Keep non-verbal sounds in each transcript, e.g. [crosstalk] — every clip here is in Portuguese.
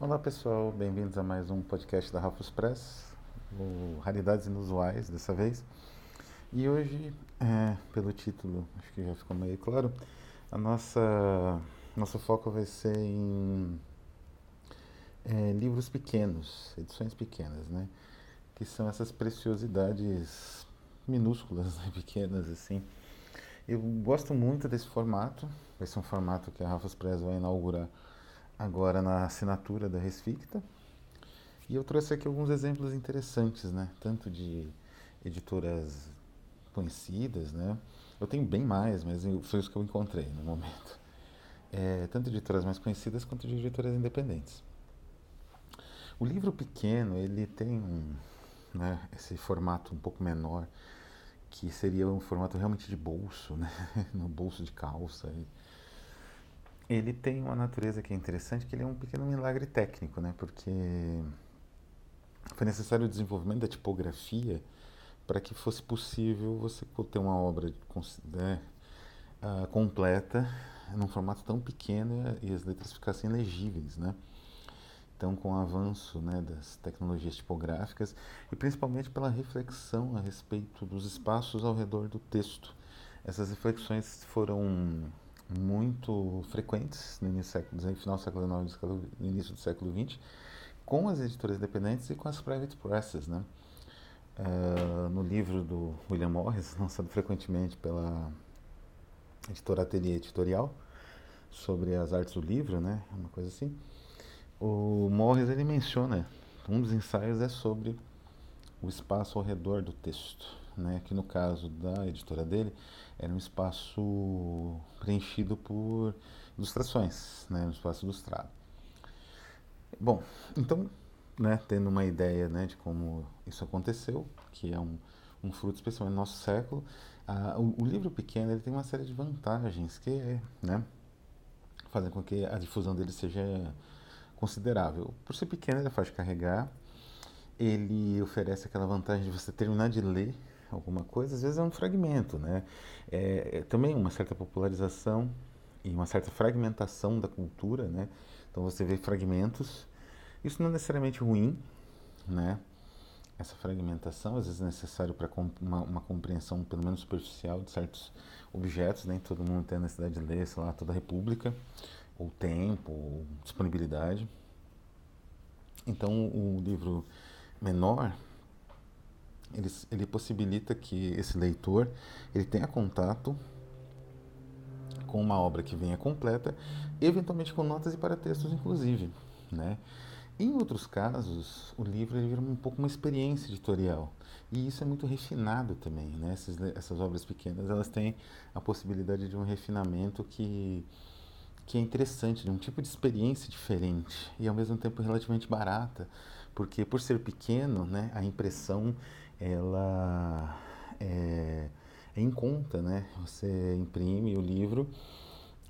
Olá pessoal, bem-vindos a mais um podcast da Rafus Press, o Raridades Inusuais dessa vez. E hoje, é, pelo título, acho que já ficou meio claro, a nossa nosso foco vai ser em é, livros pequenos, edições pequenas, né? Que são essas preciosidades minúsculas, [laughs] né? pequenas assim. Eu gosto muito desse formato, vai ser um formato que a Rafus Press vai inaugurar agora na assinatura da Resficta. E eu trouxe aqui alguns exemplos interessantes, né? Tanto de editoras conhecidas, né? Eu tenho bem mais, mas foi isso que eu encontrei no momento. É, tanto de editoras mais conhecidas quanto de editoras independentes. O livro pequeno, ele tem um, né, esse formato um pouco menor, que seria um formato realmente de bolso, né? [laughs] no bolso de calça. Ele tem uma natureza que é interessante, que ele é um pequeno milagre técnico, né? Porque foi necessário o desenvolvimento da tipografia para que fosse possível você ter uma obra né, uh, completa num formato tão pequeno e as letras ficassem legíveis, né? Então, com o avanço né, das tecnologias tipográficas e principalmente pela reflexão a respeito dos espaços ao redor do texto. Essas reflexões foram muito frequentes no início do século, final do século XIX no início do século XX, com as editoras independentes e com as private presses, né? Uh, no livro do William Morris, [laughs] lançado frequentemente pela editora Atelier Editorial, sobre as artes do livro, né? Uma coisa assim. O Morris ele menciona, um dos ensaios é sobre o espaço ao redor do texto, né? Que no caso da editora dele era um espaço preenchido por ilustrações, né, um espaço ilustrado. Bom, então, né, tendo uma ideia né, de como isso aconteceu, que é um, um fruto especialmente do nosso século, o, o, livro pequeno ele tem uma série de vantagens que é, né, fazem com que a difusão dele seja considerável. Por ser pequeno, ele é fácil de carregar, ele oferece aquela vantagem de você terminar de ler alguma coisa, às vezes é um fragmento, né? É, é, também uma certa popularização e uma certa fragmentação da cultura, né? Então você vê fragmentos. Isso não é necessariamente ruim, né? Essa fragmentação às vezes é necessário para uma, uma, compreensão pelo menos superficial de certos objetos, nem né? todo mundo tem a necessidade de ler, sei lá, toda a república, ou tempo, ou disponibilidade. Então o livro menor ele, ele possibilita que esse leitor ele tenha contato com uma obra que venha completa, eventualmente com notas e paratextos, inclusive, né? Em outros casos, o livro ele vira um pouco uma experiência editorial. E isso é muito refinado também, né? Essas, essas obras pequenas, elas têm a possibilidade de um refinamento que, que é interessante, de um tipo de experiência diferente e ao mesmo tempo relativamente barata, porque por ser pequeno, né, a impressão ela é, é em conta, né? Você imprime o livro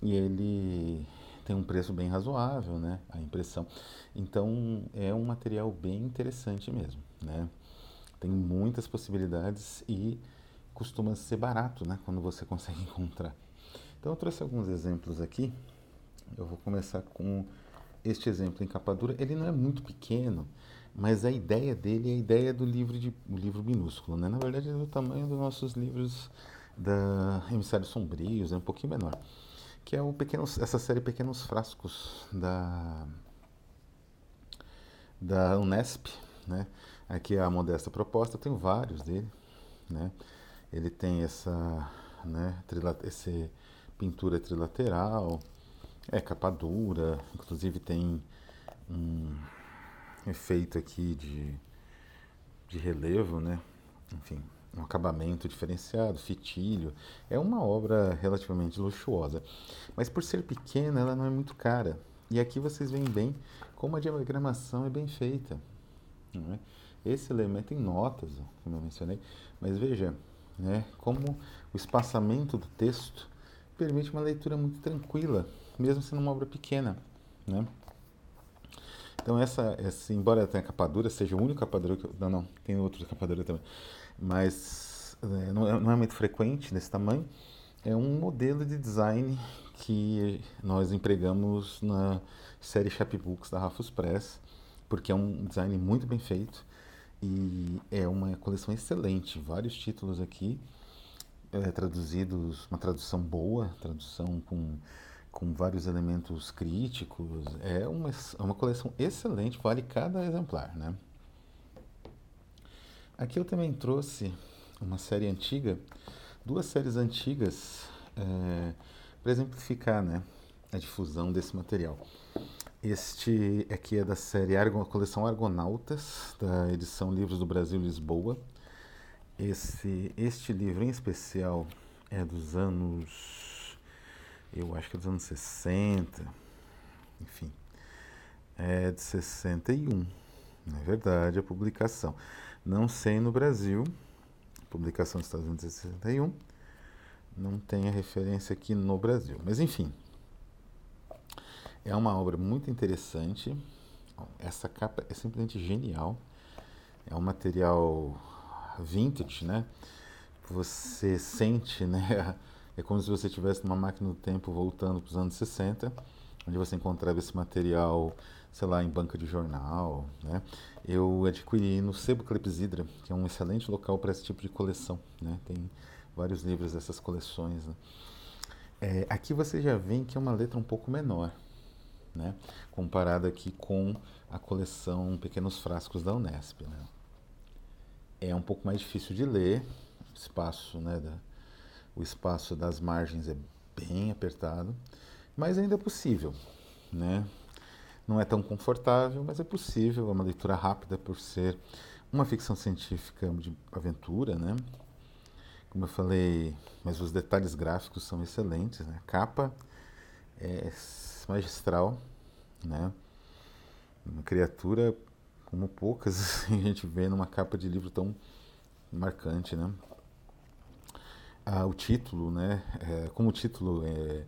e ele tem um preço bem razoável, né? A impressão. Então é um material bem interessante mesmo, né? Tem muitas possibilidades e costuma ser barato, né? Quando você consegue [laughs] encontrar. Então eu trouxe alguns exemplos aqui. Eu vou começar com este exemplo em capa dura. Ele não é muito pequeno, mas a ideia dele é a ideia do livro de livro minúsculo, né? Na verdade é do tamanho dos nossos livros da Emissários Sombrios, é um pouquinho menor, que é o pequenos, essa série Pequenos Frascos da da Unesp, né? Aqui é a modesta proposta, eu tenho vários dele, né? Ele tem essa, né, esse pintura trilateral, é capa dura, inclusive tem um efeito aqui de, de relevo, né? Enfim, um acabamento diferenciado, fitilho. É uma obra relativamente luxuosa, mas por ser pequena, ela não é muito cara. E aqui vocês veem bem como a diagramação é bem feita. É? Esse elemento em notas, como eu mencionei, mas veja né, como o espaçamento do texto permite uma leitura muito tranquila, mesmo sendo uma obra pequena. Né? Então, essa, essa embora tenha capa dura, seja o único capa dura que eu, Não, não, tem outros capa dura também. Mas é, não, é, não, é, muito frequente nesse tamanho. é um modelo de design que nós empregamos na série Chapbooks da Rafus Press, porque é um design muito bem feito e é uma coleção excelente. Vários títulos aqui é, traduzidos, uma tradução boa, tradução com, com vários elementos críticos. É uma, é uma coleção excelente, vale cada exemplar, né? Aqui eu também trouxe uma série antiga, duas séries antigas, é, para exemplificar né, a difusão desse material. Este aqui é da série Argon, coleção Argonautas, da edição Livros do Brasil Lisboa. Esse, este livro em especial é dos anos, eu acho que é dos anos 60, enfim, é de 61, não é verdade, a publicação. Não sei no Brasil, publicação dos Estados Unidos é 61, não tem a referência aqui no Brasil, mas enfim, é uma obra muito interessante. Essa capa é simplesmente genial. É um material vintage, né? Você sente, né? É como se você estivesse numa máquina do tempo voltando para os anos 60, onde você encontrava esse material, sei lá, em banca de jornal, né? Eu adquiri no Sebo Clepsidra, que é um excelente local para esse tipo de coleção, né? Tem vários livros dessas coleções. Né? É, aqui você já vê que é uma letra um pouco menor, né? comparado aqui com a coleção Pequenos Frascos da Unesp. Né? É um pouco mais difícil de ler, espaço, né, da, o espaço das margens é bem apertado, mas ainda é possível. Né? Não é tão confortável, mas é possível, é uma leitura rápida por ser uma ficção científica de aventura, né? Como eu falei, mas os detalhes gráficos são excelentes, né? A capa é magistral, né? Uma criatura como poucas [laughs] a gente vê numa capa de livro tão marcante, né? Ah, o título, né? É, como o título é,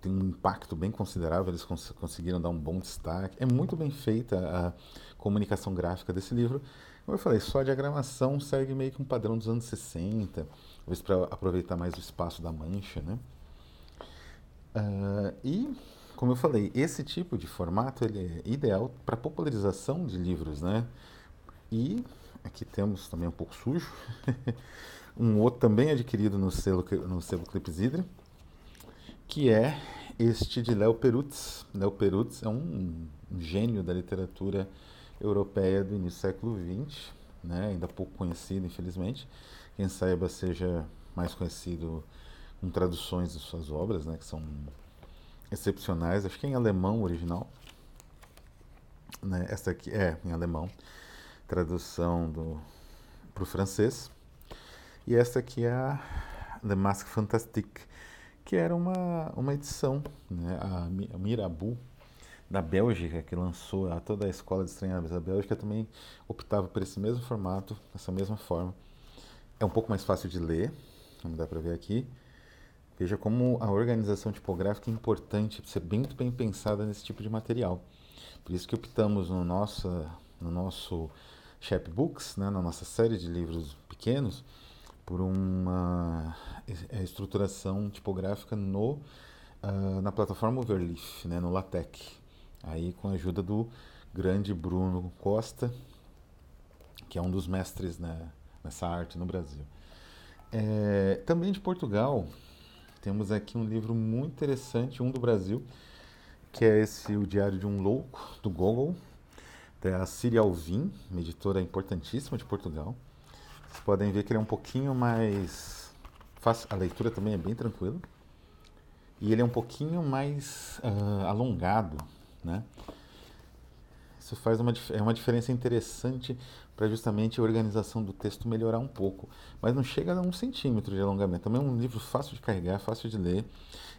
tem um impacto bem considerável, eles cons conseguiram dar um bom destaque. É muito bem feita a comunicação gráfica desse livro. Como eu falei, só a diagramação segue meio que um padrão dos anos 60, talvez para aproveitar mais o espaço da mancha, né? Uh, e como eu falei, esse tipo de formato ele é ideal para popularização de livros, né? E aqui temos também um pouco sujo, [laughs] um outro também adquirido no selo no selo Clipsidra, que é este de Léo Perutz. Léo Perutz é um, um, gênio da literatura europeia do início do século XX, né? ainda pouco conhecido, infelizmente. Quem saiba seja mais conhecido com traduções de suas obras, né? que são excepcionais, acho que é em alemão original. Né? Essa aqui é em alemão, tradução para o francês. E esta aqui é a Le Masque Fantastique, que era uma, uma edição, né? a, Mirabu da Bélgica, que lançou a toda a escola de estranheiros da Bélgica, também optava por esse mesmo formato, dessa mesma forma. É um pouco mais fácil de ler, como dá para ver aqui. Veja como a organização tipográfica é importante, ser bem, bem pensada nesse tipo de material. Por isso que optamos no nosso, no nosso chapbooks, né, na nossa série de livros pequenos, por uma é, estruturação tipográfica no, uh, na plataforma Overleaf, né, no LaTeX. Aí com a ajuda do grande Bruno Costa, que é um dos mestres né, nessa arte no Brasil. É, também de Portugal, temos aqui um livro muito interessante, um do Brasil, que é esse O Diário de um Louco, do Google, da Ciri Alvim, uma editora importantíssima de Portugal. Vocês podem ver que ele é um pouquinho mais fácil, a leitura também é bem tranquila. E ele é um pouquinho mais uh, alongado, né? Isso faz uma, é uma diferença interessante para justamente a organização do texto melhorar um pouco. Mas não chega a um centímetro de alongamento. Também é um livro fácil de carregar, fácil de ler.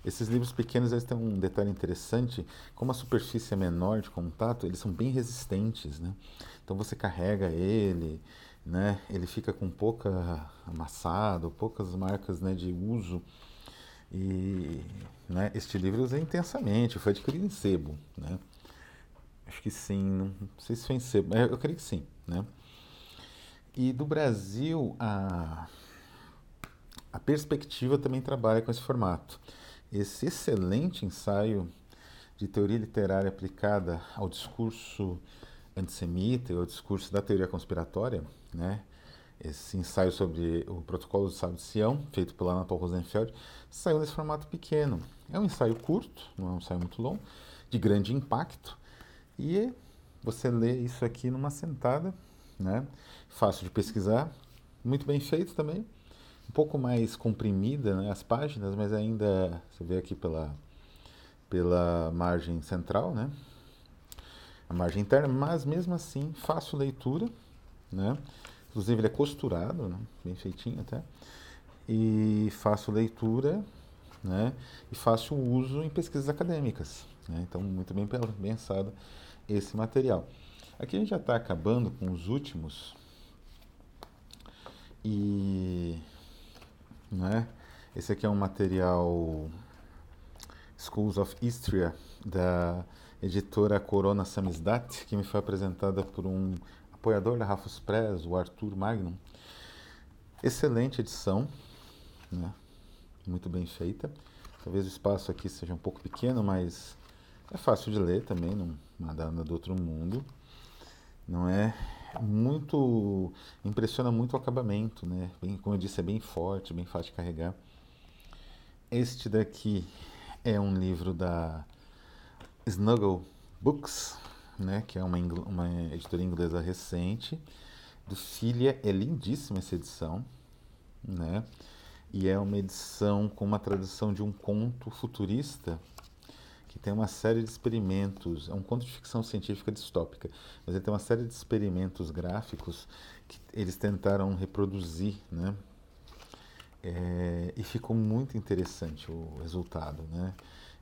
Esses livros pequenos eles têm um detalhe interessante, como a superfície é menor de contato, eles são bem resistentes, né? Então você carrega ele, né? Ele fica com pouca amassado, poucas marcas né, de uso. E né, este livro eu usei intensamente, foi adquirido em sebo, né? Acho que sim, não sei se foi em sebo, eu creio que sim, né? E do Brasil, a, a perspectiva também trabalha com esse formato. Esse excelente ensaio de teoria literária aplicada ao discurso antissemita e ao discurso da teoria conspiratória, né? Esse ensaio sobre o protocolo do sábado de Sião, feito pela Ana Rosenfeld, saiu nesse formato pequeno. É um ensaio curto, não é um ensaio muito longo, de grande impacto, e você lê isso aqui numa sentada, né? Fácil de pesquisar, muito bem feito também, um pouco mais comprimida né, as páginas, mas ainda você vê aqui pela pela margem central, né? A margem interna, mas mesmo assim fácil leitura, né? Inclusive ele é costurado, né? bem feitinho até. E fácil leitura, né? E fácil uso em pesquisas acadêmicas. Né? Então, muito bem pensado esse material. Aqui a gente já está acabando com os últimos. E. Né? Esse aqui é um material Schools of Istria, da editora Corona Samizdat, que me foi apresentada por um apoiador da Rafus Press, o Arthur Magnum. Excelente edição, né? muito bem feita. Talvez o espaço aqui seja um pouco pequeno, mas é fácil de ler também, não nada do outro mundo. Não é muito impressiona muito o acabamento, né? Bem, como eu disse, é bem forte, bem fácil de carregar. Este daqui é um livro da Snuggle Books, né, que é uma, uma editora inglesa recente. Do Filha é lindíssima essa edição, né? E é uma edição com uma tradução de um conto futurista que tem uma série de experimentos. É um conto de ficção científica distópica, mas ele tem uma série de experimentos gráficos que eles tentaram reproduzir, né? É, e ficou muito interessante o resultado, né?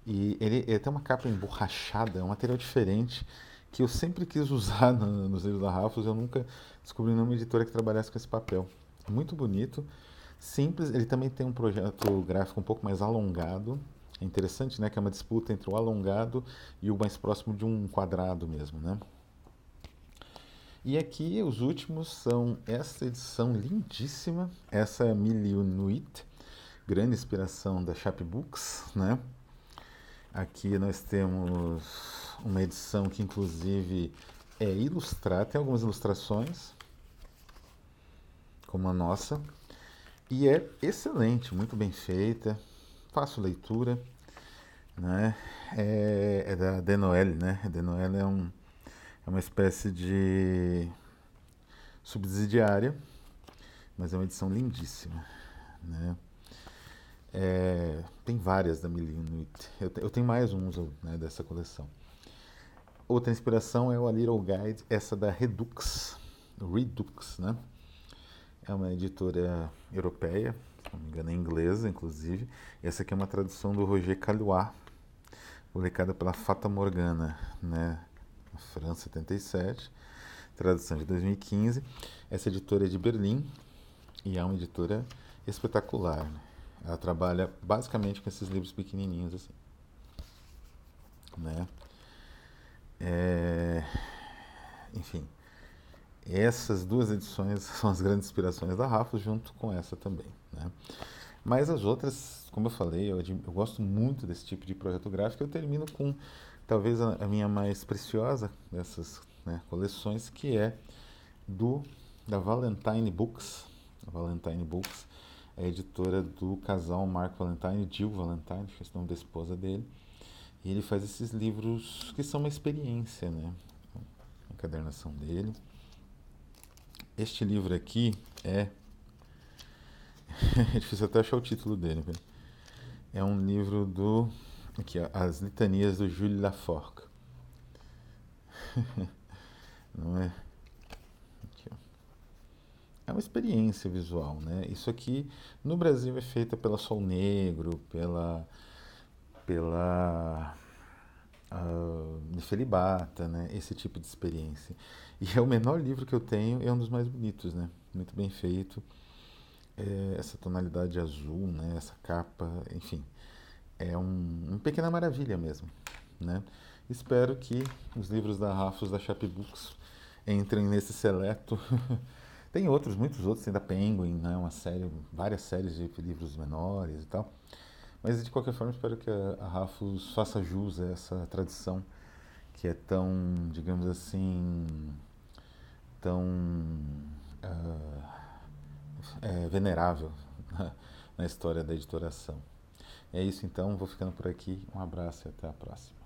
E ele, ele tem uma capa emborrachada, é um material diferente que eu sempre quis [laughs] usar no, nos livros da Rafos, eu nunca descobri nenhuma editora que trabalhasse com esse papel. Muito bonito, simples, ele também tem um projeto gráfico um pouco mais alongado, é interessante, né, que é uma disputa entre o alongado e o mais próximo de um quadrado mesmo, né? E aqui os últimos são essa edição lindíssima, essa é Miliunuit, grande inspiração da Chapbooks, né? Aqui nós temos uma edição que inclusive é ilustrada, tem algumas ilustrações, como a nossa, e é excelente, muito bem feita, fácil leitura, né? É, é da Denoel, né? A Denoel é um é uma espécie de subsidiária, mas é uma edição lindíssima. Né? É, tem várias da Milinuit. Eu, eu tenho mais uns né, dessa coleção. Outra inspiração é o A Little Guide, essa da Redux, Redux, né? É uma editora europeia, se não me engano é inglesa, inclusive. Essa aqui é uma tradução do Roger Caillois, publicada pela Fata Morgana, né? França 77, tradução de 2015. Essa editora é de Berlim e é uma editora espetacular. Né? Ela trabalha basicamente com esses livros pequenininhos assim, né? É... Enfim, essas duas edições [laughs] são as grandes inspirações da Rafa, junto com essa também, né? Mas as outras, como eu falei, eu, eu gosto muito desse tipo de projeto gráfico. Eu termino com talvez a, a minha mais preciosa dessas né, coleções, que é do da Valentine Books. A Valentine Books é editora do casal Mark Valentine, Jill Valentine, que é o nome da esposa dele. E ele faz esses livros que são uma experiência, né? A encadernação dele. Este livro aqui é. é [laughs] difícil até achar o título dele. É um livro do Aqui, ó, as litanias do Jules Laforgue. [laughs] Não é? Aqui. É uma experiência visual, né? Isso aqui no Brasil é feita pela Sol Negro, pela pela uh, Nefelibata, né? Esse tipo de experiência. E é o menor livro que eu tenho, é um dos mais bonitos, né? Muito bem feito. É, essa tonalidade azul, né? Essa capa, enfim é um, uma pequena maravilha mesmo. Né? Espero que os livros da Rafos da Chapbooks entrem nesse seleto [laughs] Tem outros, muitos outros, tem da Penguin, né, uma série, várias séries de livros menores e tal. Mas de qualquer forma, espero que a, Rafus faça jus a essa tradição que é tão, digamos assim, tão uh, é, venerável [laughs] na história da editoração. É isso então, vou ficando por aqui. Um abraço e até a próxima.